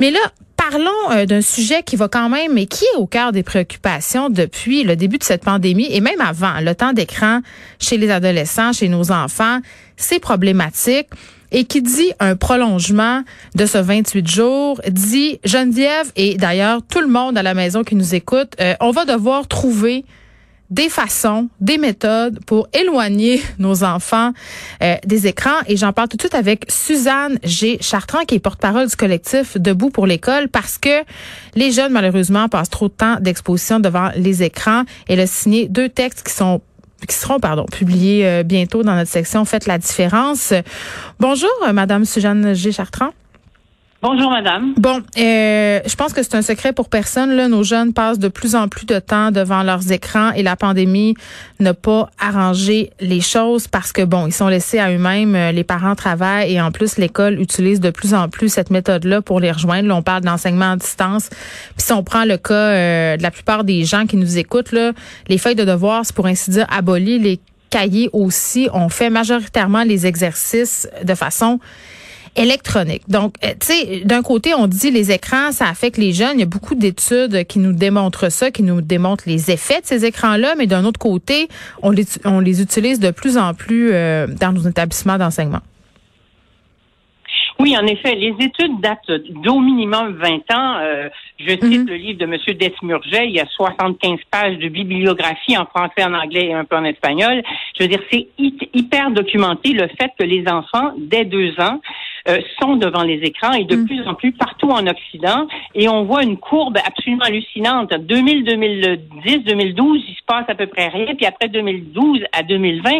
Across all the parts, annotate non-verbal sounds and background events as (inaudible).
Mais là, parlons euh, d'un sujet qui va quand même, mais qui est au cœur des préoccupations depuis le début de cette pandémie et même avant. Le temps d'écran chez les adolescents, chez nos enfants, c'est problématique. Et qui dit un prolongement de ce 28 jours, dit Geneviève et d'ailleurs tout le monde à la maison qui nous écoute, euh, on va devoir trouver des façons, des méthodes pour éloigner nos enfants euh, des écrans. Et j'en parle tout de suite avec Suzanne G. Chartrand, qui est porte-parole du collectif Debout pour l'école, parce que les jeunes, malheureusement, passent trop de temps d'exposition devant les écrans. Elle a signé deux textes qui sont qui seront pardon publiés euh, bientôt dans notre section Faites la différence. Bonjour, euh, Madame Suzanne G. Chartrand. Bonjour, madame. Bon, euh, je pense que c'est un secret pour personne. Là, nos jeunes passent de plus en plus de temps devant leurs écrans et la pandémie n'a pas arrangé les choses parce que bon, ils sont laissés à eux-mêmes. Euh, les parents travaillent et en plus l'école utilise de plus en plus cette méthode-là pour les rejoindre. Là, on parle d'enseignement à distance. Puis si on prend le cas euh, de la plupart des gens qui nous écoutent, là, les feuilles de devoirs, c'est pour ainsi dire aboli. Les cahiers aussi. On fait majoritairement les exercices de façon électronique. Donc, euh, tu sais, d'un côté, on dit les écrans, ça affecte les jeunes. Il y a beaucoup d'études qui nous démontrent ça, qui nous démontrent les effets de ces écrans-là. Mais d'un autre côté, on les, on les utilise de plus en plus euh, dans nos établissements d'enseignement. Oui, en effet, les études datent d'au minimum 20 ans. Euh, je cite Mhm. le livre de M. Desmurget. Il y a 75 pages de bibliographie en français, en anglais et un peu en espagnol. Je veux dire, c'est hy- hyper documenté le fait que les enfants, dès deux ans, euh, sont devant les écrans et de Mhm. plus en plus partout en Occident. Et on voit une courbe absolument hallucinante. 2000, 2010, 2012, il se passe à peu près rien. Puis après 2012 à 2020,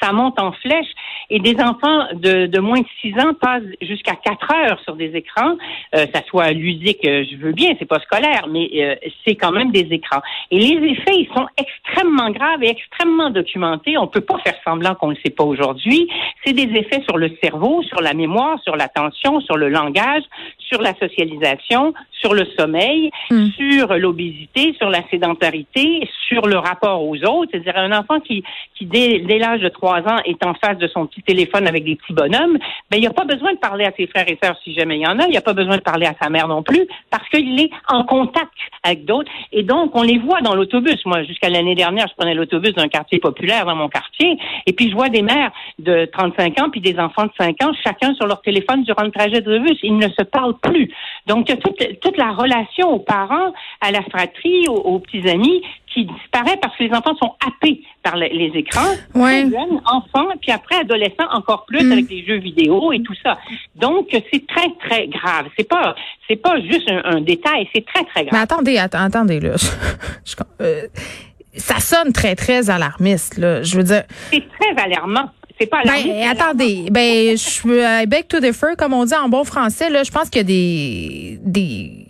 ça monte en flèche. Et des enfants de, de moins de 6 ans passent jusqu'à 4 heures sur des écrans. Euh, ça soit ludique, euh, je veux bien, c'est pas scolaire, mais euh, c'est quand même des écrans. Et les effets, ils sont extrêmement graves et extrêmement documentés. On peut pas faire semblant qu'on ne le sait pas aujourd'hui. C'est des effets sur le cerveau, sur la mémoire, sur l'attention, sur le langage, sur la socialisation, sur le sommeil, Mm. sur l'obésité, sur la sédentarité, sur le rapport aux autres. C'est-à-dire un enfant qui, dès, l'âge de trois ans est en face de son petit téléphone avec des petits bonhommes, ben il n'y a pas besoin de parler à ses frères et sœurs si jamais il y en a. Il n'y a pas besoin de parler à sa mère non plus parce qu'il est en contact avec d'autres. Et donc on les voit dans l'autobus. Moi, jusqu'à l'année dernière, je prenais l'autobus d'un quartier populaire dans mon quartier, et puis je vois des mères de 35 ans puis des enfants de 5 ans, chacun sur leur téléphone durant le trajet de bus. Ils ne se parlent plus. Donc il y a toute, toute la relation aux parents, à la fratrie, aux, aux petits amis qui disparaît parce que les enfants sont happés par les, les écrans. Ouais. Jeunes, enfants, puis après adolescents encore plus Mm. avec les jeux vidéo et tout ça. Donc c'est très très grave. C'est pas c'est pas juste un, un détail, c'est très très Mais grave. attendez, att- attendez là. (laughs) Je- euh, ça sonne très très alarmiste là. Je veux dire. C'est très alarmant. C'est pas alarmant, Ben, attendez, ben, je suis I beg to differ, comme on dit en bon français, là. Je pense qu'il y a des, des,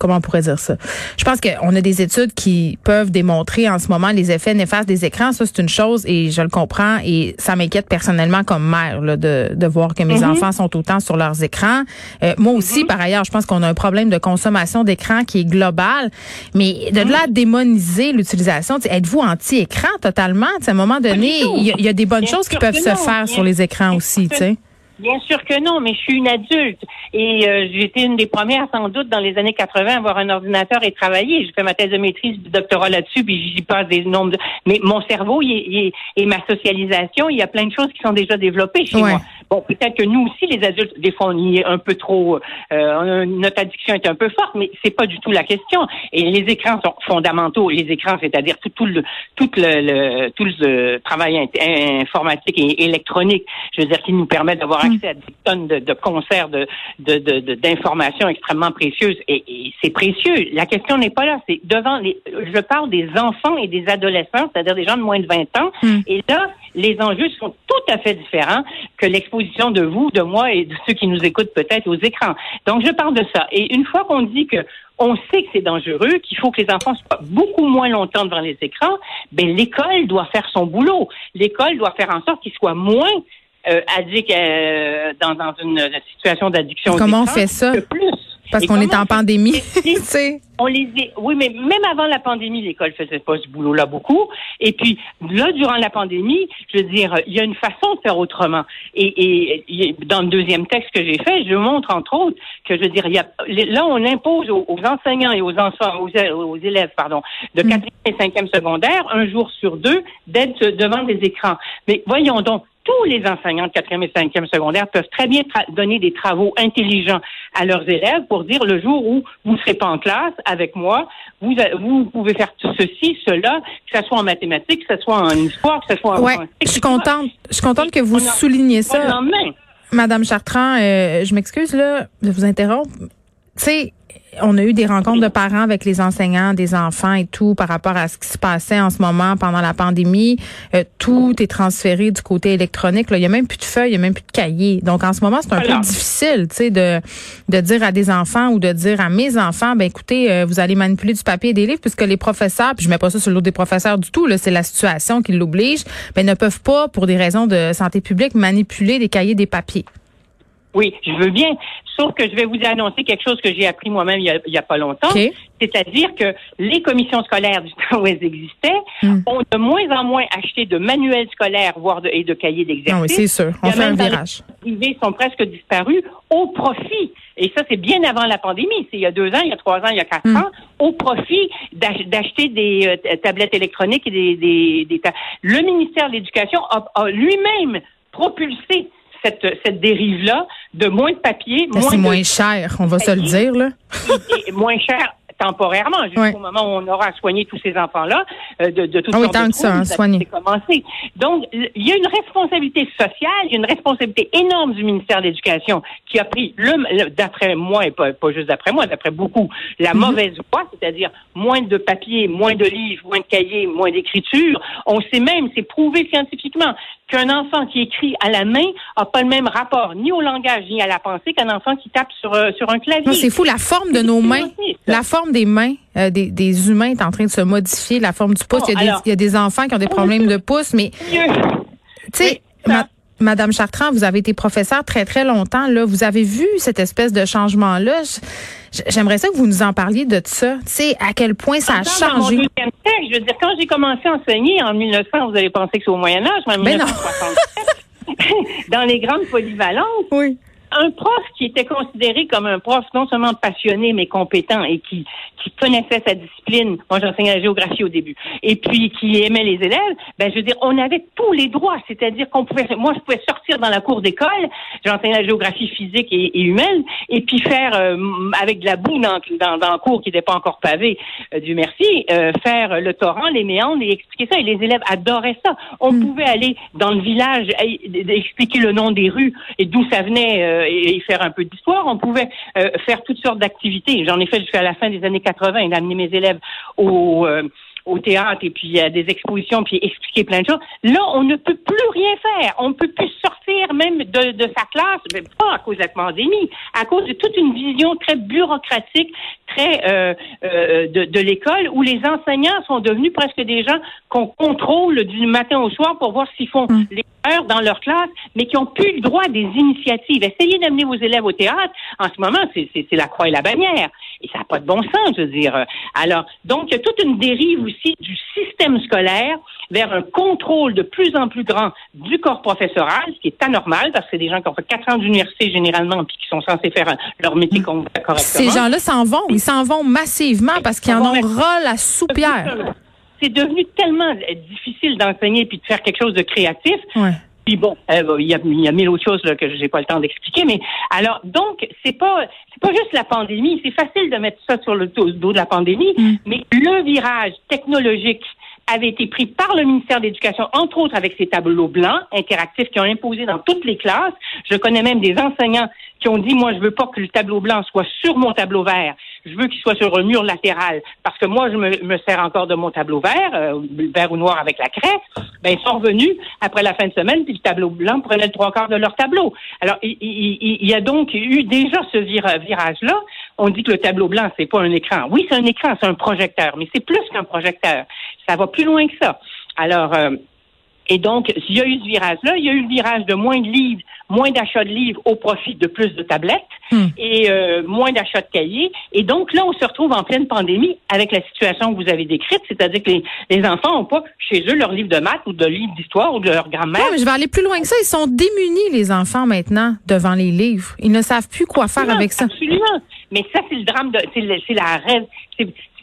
comment on pourrait dire ça? Je pense qu'on a des études qui peuvent démontrer en ce moment les effets néfastes des écrans. Ça, c'est une chose et je le comprends et ça m'inquiète personnellement comme mère, là, de, de voir que mes Mhm. enfants sont autant sur leurs écrans. Euh, moi aussi, par ailleurs, je pense qu'on a un problème de consommation d'écran qui est global. Mais de là à démoniser l'utilisation, êtes-vous anti-écran totalement? À un moment donné, il y, a- il y a des bonnes Bien choses qui peuvent se non. faire Bien sur les écrans aussi, tu sais. Bien sûr que non, mais je suis une adulte et euh, j'étais une des premières sans doute dans les années 80 à avoir un ordinateur et travailler. J'ai fait ma thèse de maîtrise du doctorat là-dessus, puis j'y passe des nombres de... Mais mon cerveau il est- il est- et ma socialisation, il y a plein de choses qui sont déjà développées chez Ouais. moi. Bon, peut-être que nous aussi, les adultes, des fois, on y est un peu trop... euh, notre addiction est un peu forte, mais c'est pas du tout la question. Et les écrans sont fondamentaux. Les écrans, c'est-à-dire tout, tout le tout le, le- tout le travail int- informatique et électronique, je veux dire, qui nous permet d'avoir accès à des tonnes de, de concerts de, d'informations extrêmement précieuses. Et, c'est précieux. La question n'est pas là. C'est devant les. Je parle des enfants et des adolescents, c'est-à-dire des gens de moins de 20 ans. Hmm. Et là, les enjeux sont tout à fait différents que l'exposition de vous, de moi et de ceux qui nous écoutent peut-être aux écrans. Donc, je parle de ça. Et une fois qu'on dit que on sait que c'est dangereux, qu'il faut que les enfants soient beaucoup moins longtemps devant les écrans, ben l'école doit faire son boulot. L'école doit faire en sorte qu'ils soient moins euh, addicts euh, dans, dans, une situation d'addiction. Comment on fait ça? Plus. Parce qu'on est en pandémie. (laughs) on les oui, mais même avant la pandémie, l'école faisait pas ce boulot-là beaucoup. Et puis là, durant la pandémie, je veux dire, il y a une façon de faire autrement. Et, et, dans le deuxième texte que j'ai fait, je montre entre autres que je veux dire, il y a, là, on impose aux, enseignants et aux enfants, aux, élèves, pardon, de 4e hmm. et 5e secondaire, un jour sur deux, d'être devant des écrans. Mais voyons donc, tous les enseignants de quatrième et cinquième secondaire peuvent très bien donner des travaux intelligents à leurs élèves pour dire le jour où vous ne serez pas en classe avec moi, vous, vous pouvez faire ceci, cela, que ce soit en mathématiques, que ce soit en histoire, que ce soit en ouais, Je suis contente, je suis contente que vous souligniez ça. Madame Chartrand, euh, je m'excuse là de vous interrompre. Tu sais, on a eu des rencontres de parents avec les enseignants, des enfants et tout par rapport à ce qui se passait en ce moment pendant la pandémie. Euh, tout est transféré du côté électronique. Là. Il y a même plus de feuilles, il y a même plus de cahiers. Donc en ce moment, c'est un peu difficile, tu sais, de de dire à des enfants ou de dire à mes enfants, ben écoutez, euh, vous allez manipuler du papier et des livres puisque les professeurs, puis je mets pas ça sur l'eau des professeurs du tout. Là, c'est la situation qui l'oblige. Ben ne peuvent pas, pour des raisons de santé publique, manipuler des cahiers, des papiers. Oui, je veux bien. Sauf que je vais vous annoncer quelque chose que j'ai appris moi-même il n'y a, pas longtemps. C'est-à-dire que les commissions scolaires du temps où elles existaient hmm. ont de moins en moins acheté de manuels scolaires, voire de, et de cahiers d'exercice. Ah oui, c'est sûr. On fait un virage. Les privés sont presque disparus au profit. Et ça, c'est bien avant la pandémie. C'est il y a deux ans, il y a trois ans, il y a quatre hmm. ans, au profit d'acheter des euh, tablettes électroniques et des, des, des Le ministère de l'Éducation a lui-même propulsé cette, cette dérive-là de moins de papier. Ben, c'est moins cher, on va se le dire, là. moins cher temporairement jusqu'au moment où on aura soigné tous ces enfants-là euh, de, de toutes ah oui, tant que ça, hein, soigné. commencé. Donc, il y a une responsabilité sociale, il y a une responsabilité énorme du ministère de l'Éducation qui a pris, le, d'après moi, et pas, pas juste d'après moi, d'après beaucoup, la mhm. mauvaise voie, c'est-à-dire moins de papier, moins de livres, moins de cahiers, moins d'écriture. On sait même, c'est prouvé scientifiquement, qu'un enfant qui écrit à la main n'a pas le même rapport ni au langage ni à la pensée qu'un enfant qui tape sur, euh, sur un clavier. c'est fou, la forme de nos mains, la forme des mains euh, des, des, humains est en train de se modifier, la forme du pouce. il, y a des, il, y a des, enfants qui ont des problèmes de pouce, mais tu sais, Madame Chartrand, vous avez été professeur très très longtemps. Là, vous avez vu cette espèce de changement là. J'aimerais ça que vous nous en parliez de ça. Tu sais, à quel point ça a changé. Dans mon je veux dire, quand j'ai commencé à enseigner en 1900, vous avez pensé que c'est au Moyen Âge, mais en 1967, (laughs) dans les grandes polyvalences. Oui un prof qui était considéré comme un prof non seulement passionné mais compétent et qui qui connaissait sa discipline. Moi, j'enseignais la géographie au début. Et puis qui aimait les élèves. Ben, je veux dire, on avait tous les droits. C'est-à-dire qu'on pouvait, moi, je pouvais sortir dans la cour d'école. J'enseignais la géographie physique et, humaine. Et puis faire euh, avec de la boue dans, dans, dans la cour qui n'était pas encore pavée, euh, du merci, euh, faire le torrent, les méandres et expliquer ça. Et les élèves adoraient ça. On hmm. pouvait aller dans le village expliquer le nom des rues et d'où ça venait euh, et, faire un peu d'histoire. On pouvait euh, faire toutes sortes d'activités. J'en ai fait jusqu'à la fin des années 80 et amener mes élèves au euh, au théâtre et puis à des expositions puis expliquer plein de choses. Là, on ne peut plus rien faire. On ne peut plus sortir même de, de sa classe, mais pas à cause de la pandémie, à cause de toute une vision très bureaucratique, très euh, euh, de, de l'école, où les enseignants sont devenus presque des gens qu'on contrôle du matin au soir pour voir s'ils font mm. les heures dans leur classe, mais qui ont plus le droit des initiatives. Essayez d'amener vos élèves au théâtre. En ce moment, c'est la croix et la bannière. Et ça n'a pas de bon sens, je veux dire. Alors, donc, il y a toute une dérive aussi du système scolaire vers un contrôle de plus en plus grand du corps professoral, ce qui est anormal parce que c'est des gens qui ont fait quatre ans d'université généralement puis qui sont censés faire leur métier correctement. Ces gens-là s'en vont, ils s'en vont massivement parce qu'ils en ont ras la soupière. C'est devenu tellement difficile d'enseigner puis de faire quelque chose de créatif. Ouais. Puis bon, euh, il y, a, il y a mille autres choses là, que j'ai pas le temps d'expliquer, mais alors donc c'est pas c'est pas juste la pandémie, c'est facile de mettre ça sur le dos de la pandémie, mm. mais le virage technologique avait été pris par le ministère de l'Éducation, entre autres avec ces tableaux blancs interactifs qui ont imposé dans toutes les classes. Je connais même des enseignants qui ont dit, moi, je veux pas que le tableau blanc soit sur mon tableau vert. Je veux qu'il soit sur un mur latéral parce que moi, je me, sers encore de mon tableau vert, euh, vert ou noir avec la craie. Ben, ils sont revenus après la fin de semaine, puis le tableau blanc prenait le trois quarts de leur tableau. Alors, il, y a donc eu déjà ce virage-là. On dit que le tableau blanc, c'est pas un écran. Oui, c'est un écran, c'est un projecteur, mais c'est plus qu'un projecteur. Ça va plus loin que ça. Alors, euh, et donc, s'il y a eu ce virage-là, il y a eu le virage de moins de livres, moins d'achats de livres au profit de plus de tablettes hmm. et euh, moins d'achats de cahiers. Et donc, là, on se retrouve en pleine pandémie avec la situation que vous avez décrite, c'est-à-dire que les, enfants n'ont pas chez eux leur livre de maths ou de livre d'histoire ou de leur grammaire. mais je vais aller plus loin que ça. Ils sont démunis, les enfants, maintenant, devant les livres. Ils ne savent plus quoi faire avec ça. Absolument. Mais ça, c'est le drame de, c'est la rêve,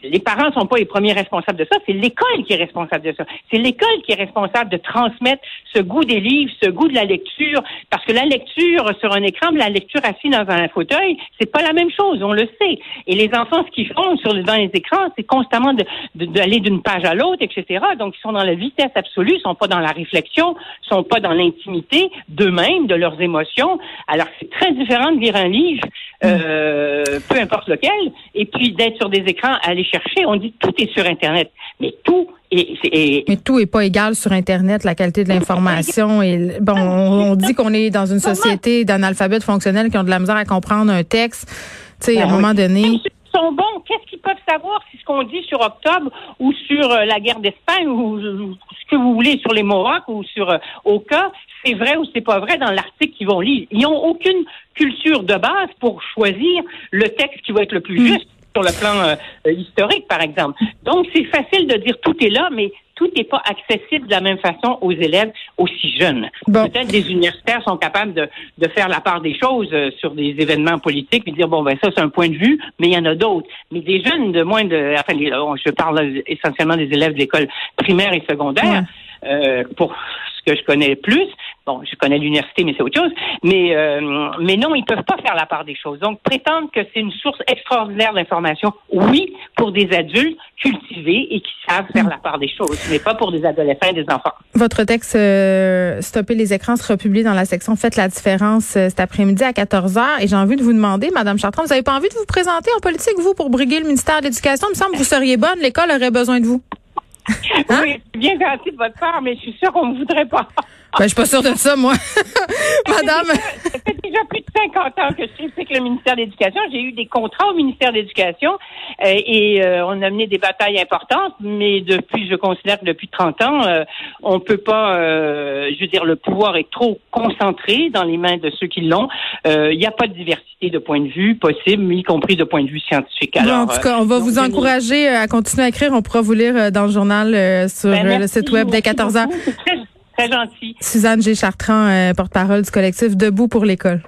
les parents sont pas les premiers responsables de ça, c'est l'école qui est responsable de ça. C'est l'école qui est responsable de transmettre ce goût des livres, ce goût de la lecture, parce que la lecture sur un écran, la lecture assise dans un fauteuil, c'est pas la même chose, on le sait. Et les enfants, ce qu'ils font sur dans les écrans, c'est constamment d'aller d'une page à l'autre, etc. Donc, ils sont dans la vitesse absolue, ils sont pas dans la réflexion, ils sont pas dans l'intimité d'eux-mêmes, de leurs émotions. Alors, c'est très différent de lire un livre, euh, peu importe lequel, et puis d'être sur des écrans, aller chercher. On dit tout est sur Internet, mais tout est, mais tout est pas égal sur Internet, la qualité de l'information. Et bon, on, dit qu'on est dans une société d'analphabètes fonctionnels qui ont de la misère à comprendre un texte. Tu sais, à un ben moment donné. Sont bons. Qu'est-ce qu'ils peuvent savoir si ce qu'on dit sur Octobre ou sur euh, la guerre d'Espagne ou, ce que vous voulez sur les Mohawks ou sur euh, Oka, c'est vrai ou c'est pas vrai dans l'article qu'ils vont lire? Ils n'ont aucune culture de base pour choisir le texte qui va être le plus hmm. juste sur le plan euh, historique, par exemple. Donc, c'est facile de dire tout est là, mais tout n'est pas accessible de la même façon aux élèves aussi jeunes. Peut-être des universitaires sont capables de, de, faire la part des choses euh, sur des événements politiques et dire bon ben ça c'est un point de vue, mais il y en a d'autres. Mais des jeunes de moins de, enfin je parle essentiellement des élèves de l'école primaire et secondaire. Euh, pour ce que je connais plus, Bon, je connais l'université, mais c'est autre chose. Mais, euh, mais non, ils peuvent pas faire la part des choses. Donc, prétendre que c'est une source extraordinaire d'information, oui, pour des adultes cultivés et qui savent faire la part des choses, mais pas pour des adolescents et des enfants. Votre texte euh, Stopper les écrans sera publié dans la section Faites la différence euh, cet après-midi à 14h. Et j'ai envie de vous demander, Madame Chartrand, vous n'avez pas envie de vous présenter en politique, vous, pour briguer le ministère de l'Éducation? Il me semble que vous seriez bonne. L'école aurait besoin de vous. Hein? (laughs) Oui, bien gentil de votre part, mais je suis sûre qu'on ne voudrait pas. Ben, je suis pas sûre de ça, moi. (laughs) Madame. Ça fait déjà plus de 50 ans que je suis avec le ministère de l'Éducation. J'ai eu des contrats au ministère de l'Éducation euh, et euh, on a mené des batailles importantes, mais depuis, je considère que depuis 30 ans, euh, on peut pas, je veux dire, le pouvoir est trop concentré dans les mains de ceux qui l'ont. Il n'y a pas de diversité de points de vue possible, y compris de point de vue scientifique. Alors, en tout cas, on va vous encourager à continuer à écrire. On pourra vous lire dans le journal sur ben, le site web dès 14 h Très gentil. Suzanne G. Chartrand, porte-parole du collectif Debout pour l'école.